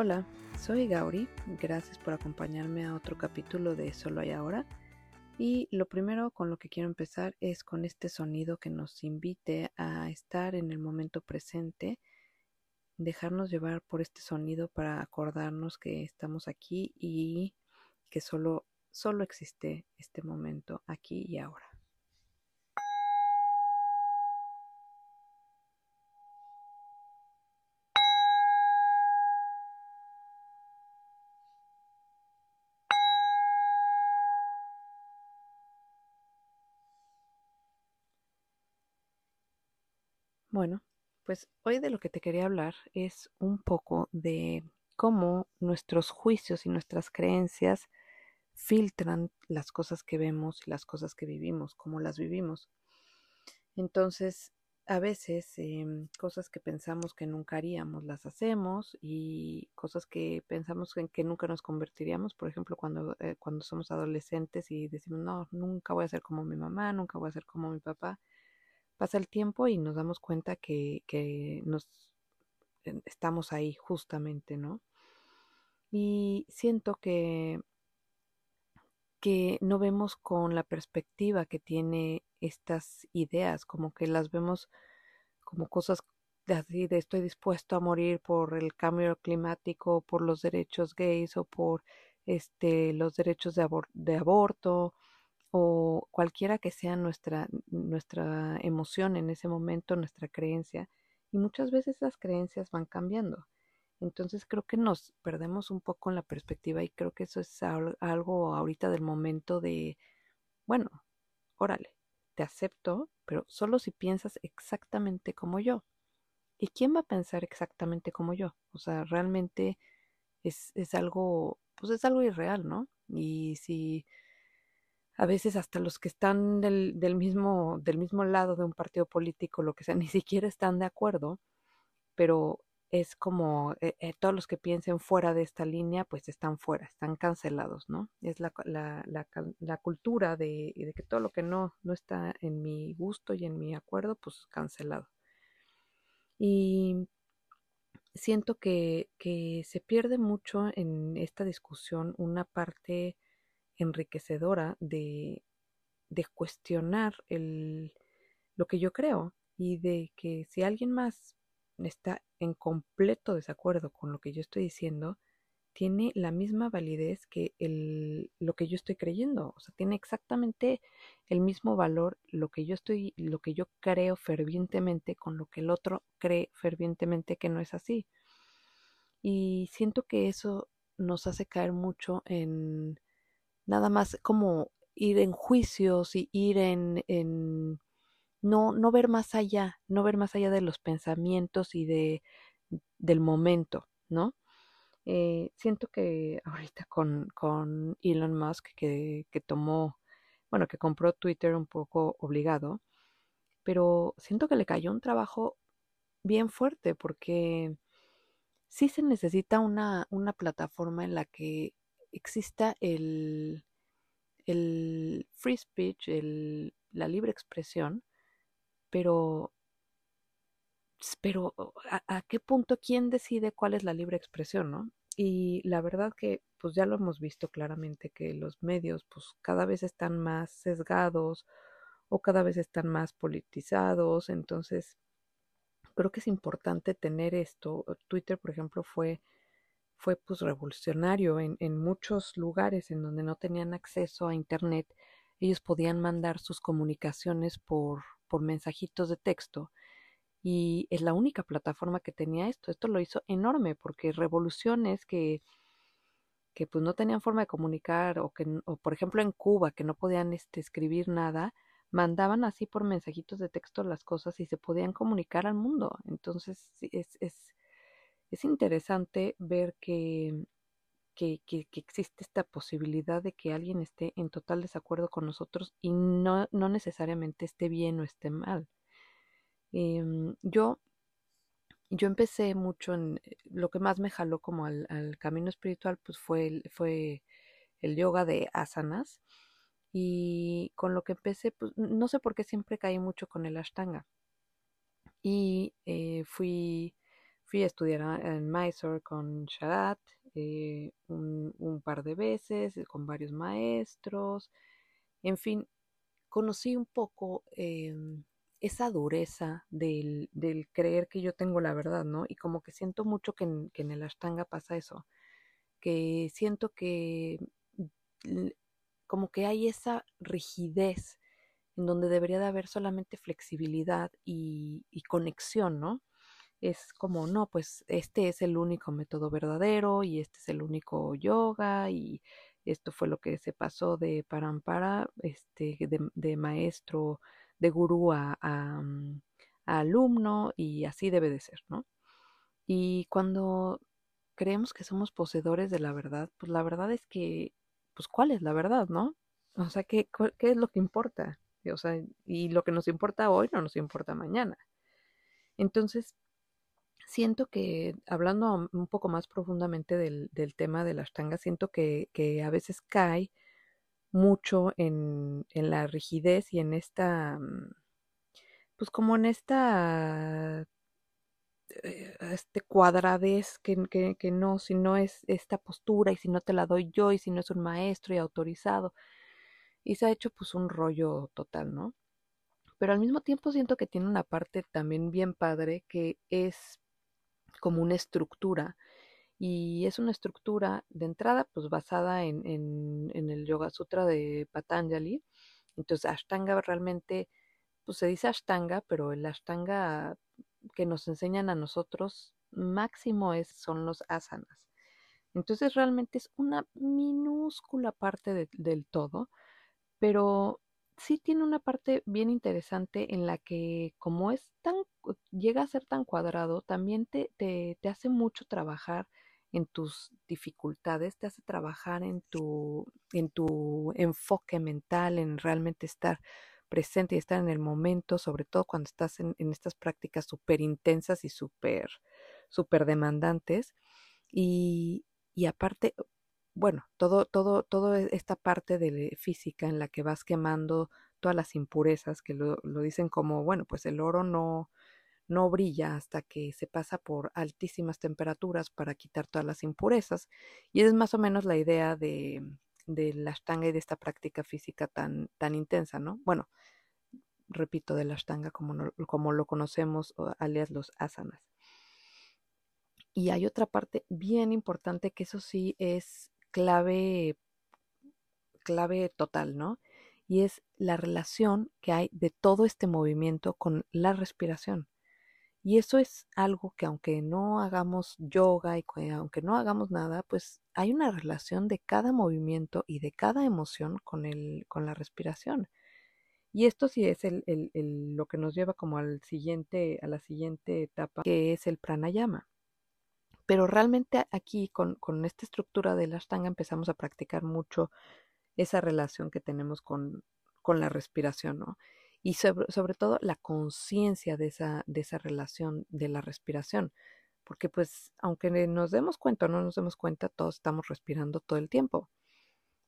Hola, soy Gauri, gracias por acompañarme a otro capítulo de Solo hay ahora. Y lo primero con lo que quiero empezar es con este sonido que nos invite a estar en el momento presente, dejarnos llevar por este sonido para acordarnos que estamos aquí y que solo, solo existe este momento aquí y ahora. Bueno, pues hoy de lo que te quería hablar es un poco de cómo nuestros juicios y nuestras creencias filtran las cosas que vemos y las cosas que vivimos, cómo las vivimos. Entonces, a veces em, cosas que pensamos que nunca haríamos las hacemos y cosas que pensamos en que nunca nos convertiríamos, por ejemplo, cuando, eh, cuando somos adolescentes y decimos, no, nunca voy a ser como mi mamá, nunca voy a ser como mi papá Pasa el tiempo y nos damos cuenta que, que nos estamos ahí justamente, ¿no? Y siento que, que no vemos con la perspectiva que tiene estas ideas, como que las vemos como cosas así de estoy dispuesto a morir por el cambio climático, por los derechos gays o por este los derechos de, de aborto o cualquiera que sea nuestra, nuestra emoción en ese momento, nuestra creencia. Y muchas veces esas creencias van cambiando. Entonces creo que nos perdemos un poco en la perspectiva y creo que eso es algo ahorita del momento de, bueno, órale, te acepto, pero solo si piensas exactamente como yo. ¿Y quién va a pensar exactamente como yo? O sea, realmente es, es algo, pues es algo irreal, ¿no? Y si a veces hasta los que están del, del, mismo, del mismo lado de un partido político, lo que sea, ni siquiera están de acuerdo, pero es como eh, eh, todos los que piensen fuera de esta línea, pues están fuera, están cancelados, ¿no? Es la, la, la, la cultura de, de, que todo lo que no, no está en mi gusto y en mi acuerdo, pues cancelado. Y siento que, que se pierde mucho en esta discusión una parte enriquecedora de, cuestionar lo que yo creo y de que si alguien más está en completo desacuerdo con lo que yo estoy diciendo, tiene la misma validez que lo que yo estoy creyendo. O sea, tiene exactamente el mismo valor lo que yo estoy, lo que yo creo fervientemente con lo que el otro cree fervientemente que no es así. Y siento que eso nos hace caer mucho en, nada más como ir en juicios y ir en, en no, no ver más allá, no ver más allá de los pensamientos y de, del momento, ¿no? Eh, siento que ahorita con, con Elon Musk que, que tomó, bueno, que compró Twitter un poco obligado, pero siento que le cayó un trabajo bien fuerte porque sí se necesita una, una plataforma en la que exista el, el free speech, el, la libre expresión, pero, pero ¿a, ¿a, qué punto quién decide cuál es la libre expresión, no? Y la verdad que pues ya lo hemos visto claramente que los medios pues cada vez están más sesgados o cada vez están más politizados, entonces creo que es importante tener esto. Twitter, por ejemplo, fue fue pues revolucionario en, en muchos lugares en donde no tenían acceso a internet ellos podían mandar sus comunicaciones por, por mensajitos de texto y es la única plataforma que tenía esto. Esto lo hizo enorme porque revoluciones que, que pues no tenían forma de comunicar o que o por ejemplo en Cuba que no podían este, escribir nada, mandaban así por mensajitos de texto las cosas y se podían comunicar al mundo. Entonces es, es es interesante ver que, que, que, existe esta posibilidad de que alguien esté en total desacuerdo con nosotros y no, no necesariamente esté bien o esté mal. Eh, yo, yo empecé mucho en eh, lo que más me jaló como al, al camino espiritual, pues fue el, fue el yoga de asanas. Y con lo que empecé, pues no sé por qué siempre caí mucho con el ashtanga. Y eh, fui fui a estudiar en Mysore con Sharat eh, un, par de veces, con varios maestros, en fin, conocí un poco em, esa dureza del, creer que yo tengo la verdad, ¿no? Y como que siento mucho que en, que en el Ashtanga pasa eso, que siento que como que hay esa rigidez en donde debería de haber solamente flexibilidad y, conexión, ¿no? Es como, no, pues este es el único método verdadero y este es el único yoga y esto fue lo que se pasó de parampara, este, de, maestro, de gurú a, mm, a, alumno y así debe de ser, ¿no? Y cuando creemos que somos poseedores de la verdad, pues la verdad es que, pues cuál es la verdad, ¿no? O sea, ¿qué, qué es lo que importa? O sea, y lo que nos importa hoy no nos importa mañana. Entonces, siento que, hablando un poco más profundamente del, del tema de las tangas, siento que, que, a veces cae mucho en, en, la rigidez y en esta, mm, pues como en esta eh, este cuadradez que, que, que, no, si no es esta postura y si no te la doy yo y si no es un maestro y autorizado y se ha hecho pues un rollo total, ¿no? Pero al mismo tiempo siento que tiene una parte también bien padre que es como una estructura y es una estructura de entrada pues basada en, el Yoga Sutra de Patanjali. Entonces Ashtanga realmente, pues se dice Ashtanga, pero el Ashtanga que nos enseñan a nosotros máximo es, son los asanas. Entonces realmente es una minúscula parte del todo, pero sí tiene una parte bien interesante en la que como es tan, llega a ser tan cuadrado, también te, te, te hace mucho trabajar en tus dificultades, te hace trabajar en tu, en tu enfoque mental, en realmente estar presente y estar en el momento, sobre todo cuando estás en, estas prácticas súper intensas y súper, súper demandantes. Y, y aparte, bueno, todo, todo, todo e, esta parte de física en la que vas quemando todas las impurezas, que lo, lo dicen como, bueno, pues el oro no, no brilla hasta que se pasa por altísimas temperaturas para quitar todas las impurezas. Y es más o menos la idea de, de la ashtanga y de esta práctica física tan, tan intensa, ¿no? Bueno, repito, de la ashtanga como, como lo conocemos, alias los asanas. Y hay otra parte bien importante que eso sí es clave, clave total, ¿no? Y es la relación que hay de todo este movimiento con la respiración. Y eso es algo que aunque no hagamos yoga y aunque no hagamos nada, pues hay una relación de cada movimiento y de cada emoción con, el, con la respiración. Y esto sí es el, el, lo que nos lleva como al siguiente, a la siguiente etapa, que es el pranayama. Pero realmente aquí con, con esta estructura de la Ashtanga empezamos a practicar mucho esa relación que tenemos con, con la respiración, ¿no? Y sobre, sobre todo la conciencia de esa, de esa relación de la respiración. Porque pues aunque nos demos cuenta o no nos demos cuenta, todos estamos respirando todo el tiempo.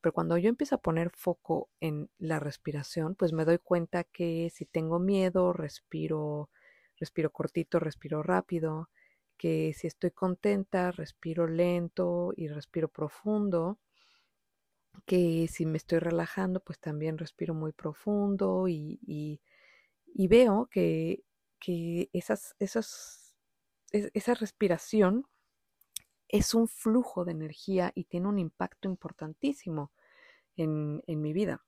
Pero cuando yo empiezo a poner foco en la respiración, pues me doy cuenta que si tengo miedo, respiro, respiro cortito, respiro rápido que si estoy contenta, respiro lento y respiro profundo, que si me estoy relajando, pues también respiro muy profundo y, y, veo que, que esas, esas, esa respiración es un flujo de energía y tiene un impacto importantísimo en, en mi vida.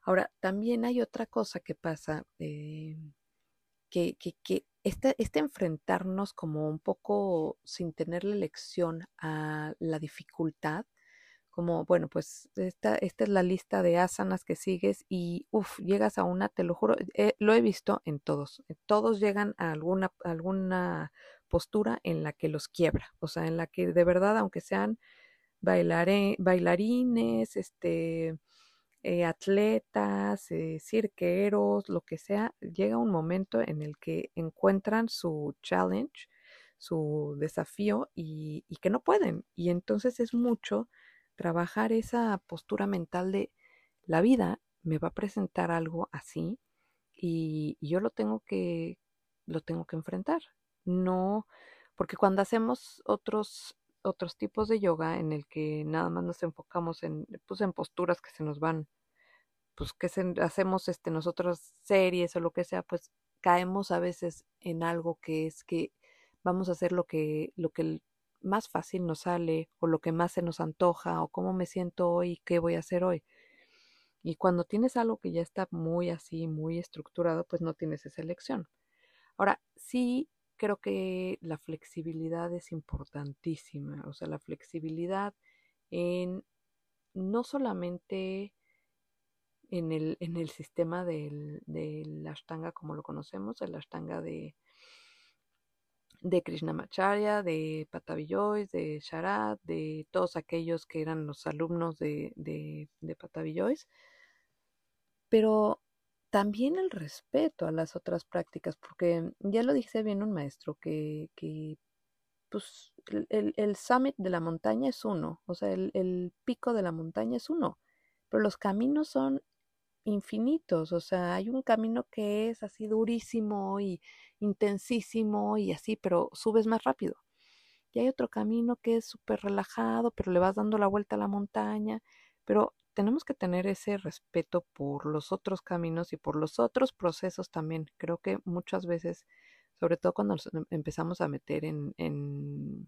Ahora, también hay otra cosa que pasa, eh, que, que, que este, este, enfrentarnos como un poco sin tenerle lección a la dificultad, como, bueno, pues esta, esta es la lista de asanas que sigues y, uff, llegas a una, te lo juro, eh, lo he visto en todos, eh, todos llegan a alguna, alguna postura en la que los quiebra, o sea, en la que de verdad, aunque sean bailarines, este, eh, atletas, eh, cirqueros, lo que sea, llega un momento en el que encuentran su challenge, su desafío y, que no pueden. Y entonces es mucho trabajar esa postura mental de la vida me va a presentar algo así y, yo lo tengo que lo tengo que enfrentar. no, porque cuando hacemos otros otros tipos de yoga en el que nada más nos enfocamos en pues en posturas que se nos van pues que hacemos este nosotros series o lo que sea, pues caemos a veces en algo que es que vamos a hacer lo que lo que más fácil nos sale o lo que más se nos antoja o cómo me siento hoy, qué voy a hacer hoy. Y cuando tienes algo que ya está muy así, muy estructurado, pues no tienes esa elección. Ahora, sí creo que la flexibilidad es importantísima, o sea, la flexibilidad en no solamente en el, en el sistema del, del Ashtanga como lo conocemos, el Ashtanga de, de Krishnamacharya, de Patavillois, de Sharad, de todos aquellos que eran los alumnos de, de, de pero también el respeto a las otras prácticas, porque ya lo dice bien un maestro, que, que pues el, el, summit de la montaña es uno, o sea, el, el pico de la montaña es uno, pero los caminos son infinitos, o sea, hay un camino que es así durísimo y intensísimo y así, pero subes más rápido. Y hay otro camino que es súper relajado, pero le vas dando la vuelta a la montaña, pero tenemos que tener ese respeto por los otros caminos y por los otros procesos también. Creo que muchas veces, sobre todo cuando nos em, empezamos a meter en, en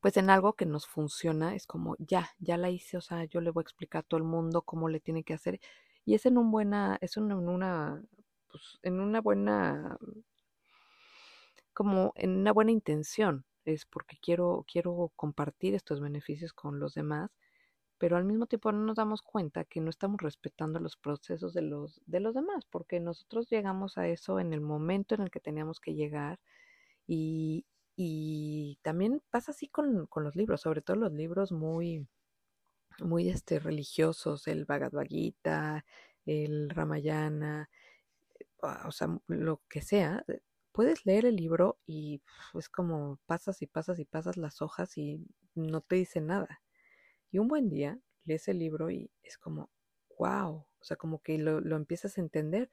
pues en algo que nos funciona, es como, ya, ya la hice, o sea, yo le voy a explicar a todo el mundo cómo le tiene que hacer. Y es en un buena, es en una, pues, en una buena, como en una buena intención, es porque quiero, quiero compartir estos beneficios con los demás, pero al mismo tiempo no nos damos cuenta que no estamos respetando los procesos de los, de los demás, porque nosotros llegamos a eso en el momento en el que teníamos que llegar y, y también pasa así con, con, los libros, sobre todo los libros muy, muy este, religiosos, el Bhagavad Gita, el Ramayana, o sea, lo que sea. Eh, puedes leer el libro y es como pasas y pasas y pasas las hojas y no te dice nada. Y un buen día lees el libro y es como, wow, o sea, como que lo, lo empiezas a entender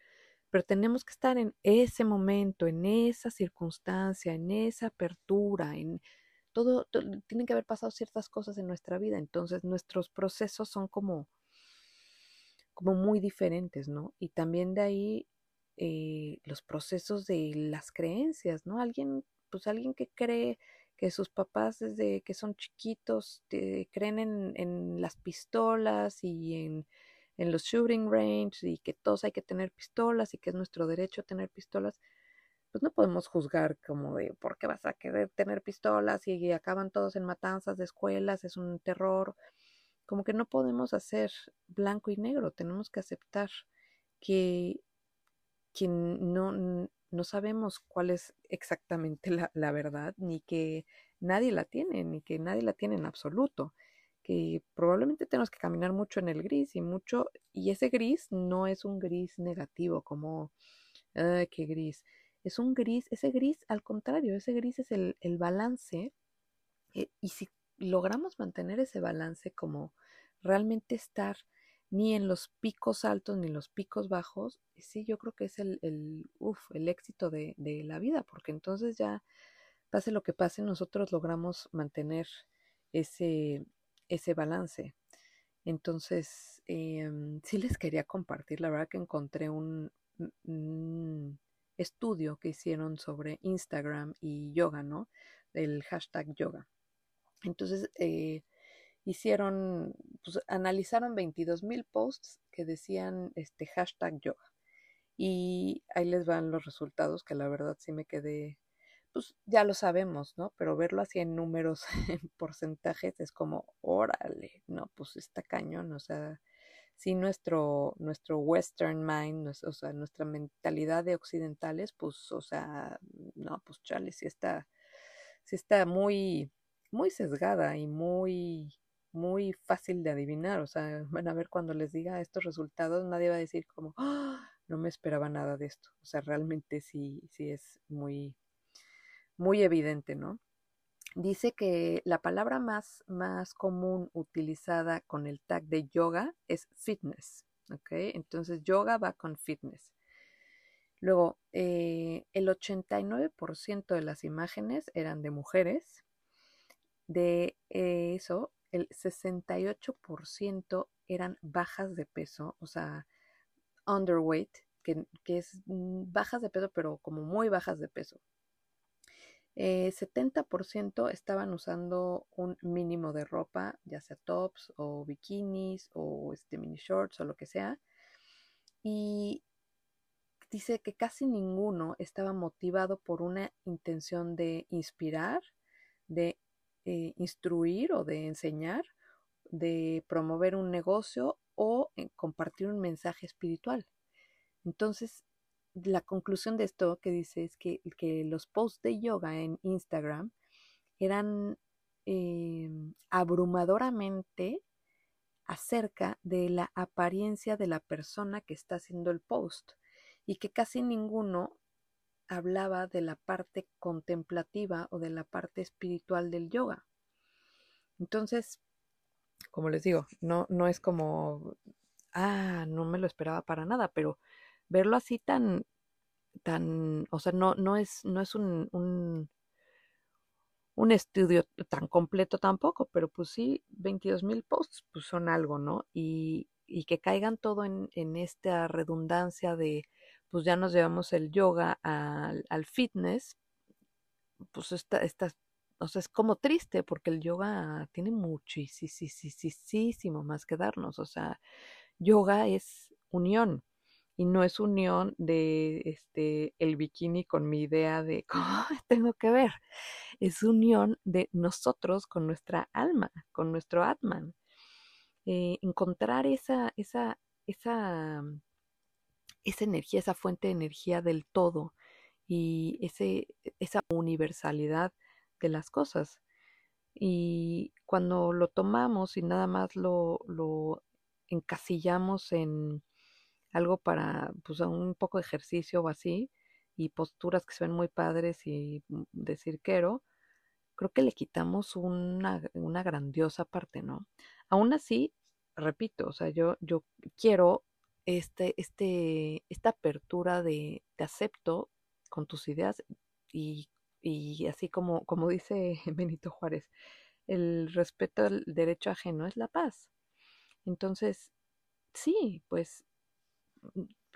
pero tenemos que estar en ese momento, en esa circunstancia, en esa apertura, en todo, tienen que haber pasado ciertas cosas en nuestra vida, entonces nuestros procesos son como, como muy diferentes, ¿no? Y también de ahí eh, los procesos de las creencias, ¿no? Alguien, pues alguien que cree que sus papás desde que son chiquitos creen en, las pistolas y en en los shooting range y que todos hay que tener pistolas y que es nuestro derecho tener pistolas, pues no podemos juzgar como de por qué vas a querer tener pistolas y acaban todos en matanzas de escuelas, es un terror. Como que no podemos hacer blanco y negro, tenemos que aceptar que, que no, no sabemos cuál es exactamente la, verdad, ni que nadie la tiene, ni que nadie la tiene en absoluto que probablemente tenemos que caminar mucho en el gris y mucho, y ese gris no es un gris negativo como, ay, qué gris, es un gris, ese gris al contrario, ese gris es el, el balance, eh, y si logramos mantener ese balance como realmente estar ni en los picos altos ni en los picos bajos, sí, yo creo que es el, el, el éxito de, de la vida, porque entonces ya, pase lo que pase, nosotros logramos mantener ese, ese balance. Entonces, eh, sí les quería compartir, la verdad que encontré un, estudio que hicieron sobre Instagram y yoga, ¿no? El hashtag yoga. Entonces, eh, hicieron, pues analizaron 22 mil posts que decían este hashtag yoga. Y ahí les van los resultados que la verdad sí me quedé pues ya lo sabemos, ¿no? Pero verlo así en números, en porcentajes, es como, órale, no, pues está cañón, o sea, si nuestro, nuestro western mind, o sea, nuestra mentalidad de occidentales, pues, o sea, no, pues chale, sí está, sí está muy, muy sesgada y muy, muy fácil de adivinar, o sea, van a ver cuando les diga estos resultados, nadie va a decir como, ¡Ah! no me esperaba nada de esto, o sea, realmente sí, sí es muy, muy evidente, ¿no? Dice que la palabra más, más común utilizada con el tag de yoga es fitness, ¿ok? Entonces yoga va con fitness. Luego, eh, el 89% de las imágenes eran de mujeres. De eso, el 68% eran bajas de peso, o sea, underweight, que, es mm, bajas de peso, pero como muy bajas de peso. 70% eh, estaban usando un mínimo de ropa, ya sea tops o bikinis o este mini shorts o lo que sea. Y dice que casi ninguno estaba motivado por una intención de inspirar, de eh, instruir o de enseñar, de promover un negocio o eh, compartir un mensaje espiritual. Entonces, la conclusión de esto que dice es que, los posts de yoga en Instagram eran em, abrumadoramente acerca de la apariencia de la persona que está haciendo el post y que casi ninguno hablaba de la parte contemplativa o de la parte espiritual del yoga. Entonces, como les digo, no, no es como, ah, no me lo esperaba para nada, pero verlo así tan, tan, o sea, no, no es, no es un, un, estudio tan completo tampoco, pero pues sí, 22 mil posts pues son algo, ¿no? Y, y que caigan todo en, en, esta redundancia de, pues ya nos llevamos el yoga al, al fitness, pues esta, esta, o sea, es como triste porque el yoga tiene muchísimo más que darnos, o sea, yoga es unión y no es unión de este el bikini con mi idea de cómo tengo que ver. Es unión de nosotros con nuestra alma, con nuestro Atman. Eh, encontrar esa, esa, esa, esa energía, esa fuente de energía del todo y ese, esa universalidad de las cosas. Y cuando lo tomamos y nada más lo, lo encasillamos en algo para pues un poco de ejercicio o así y posturas que se ven muy padres y mm, de cirquero, creo que le quitamos una, una grandiosa parte, ¿no? Aún así, repito, o sea, yo, yo quiero este, este, esta apertura de te acepto con tus ideas y, y así como, como dice Benito Juárez, el respeto al derecho ajeno es la paz. Entonces, sí, pues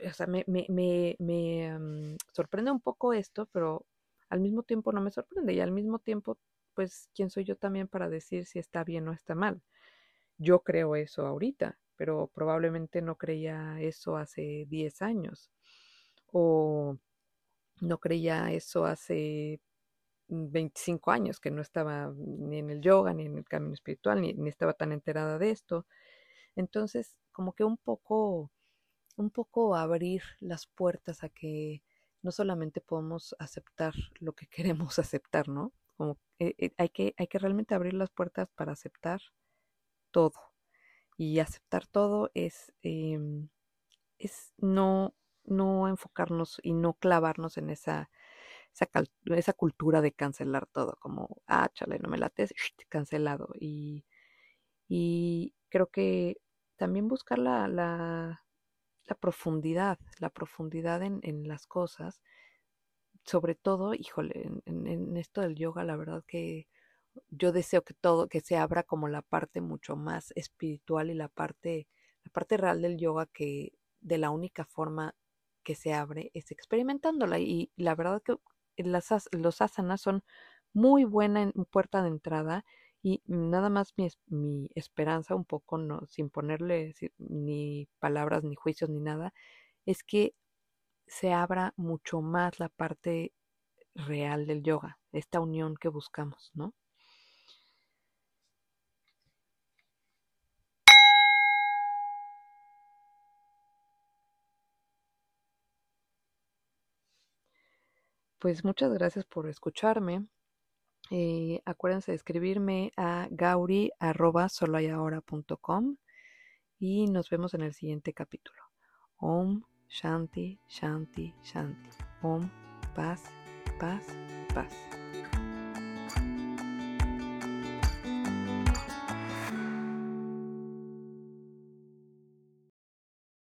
o sea, me, me, me, me mm, sorprende un poco esto, pero al mismo tiempo no me sorprende y al mismo tiempo, pues, ¿quién soy yo también para decir si está bien o está mal? Yo creo eso ahorita, pero probablemente no creía eso hace 10 años o no creía eso hace 25 años, que no estaba ni en el yoga, ni en el camino espiritual, ni, ni estaba tan enterada de esto. Entonces, como que un poco un poco abrir las puertas a que no solamente podemos aceptar lo que queremos aceptar, ¿no? Como eh, eh, hay, que, hay que realmente abrir las puertas para aceptar todo. Y aceptar todo es, em, es no, no enfocarnos y no clavarnos en esa, esa, esa, cultura de cancelar todo, como, ah, chale, no me lates, cancelado. Y, y creo que también buscar la, la, la profundidad, la profundidad en, en las cosas. Sobre todo, híjole, en, en, esto del yoga, la verdad que yo deseo que todo, que se abra como la parte mucho más espiritual y la parte, la parte real del yoga que de la única forma que se abre es experimentándola. Y la verdad que las, los asanas son muy buena puerta de entrada y nada más mi, mi esperanza, un poco, no, sin ponerle ni palabras, ni juicios, ni nada, es que se abra mucho más la parte real del yoga, esta unión que buscamos, ¿no? Pues muchas gracias por escucharme. Eh, acuérdense de escribirme a gauri.soloayahora.com y nos vemos en el siguiente capítulo. Om Shanti, Shanti, Shanti. Om, paz, paz, paz.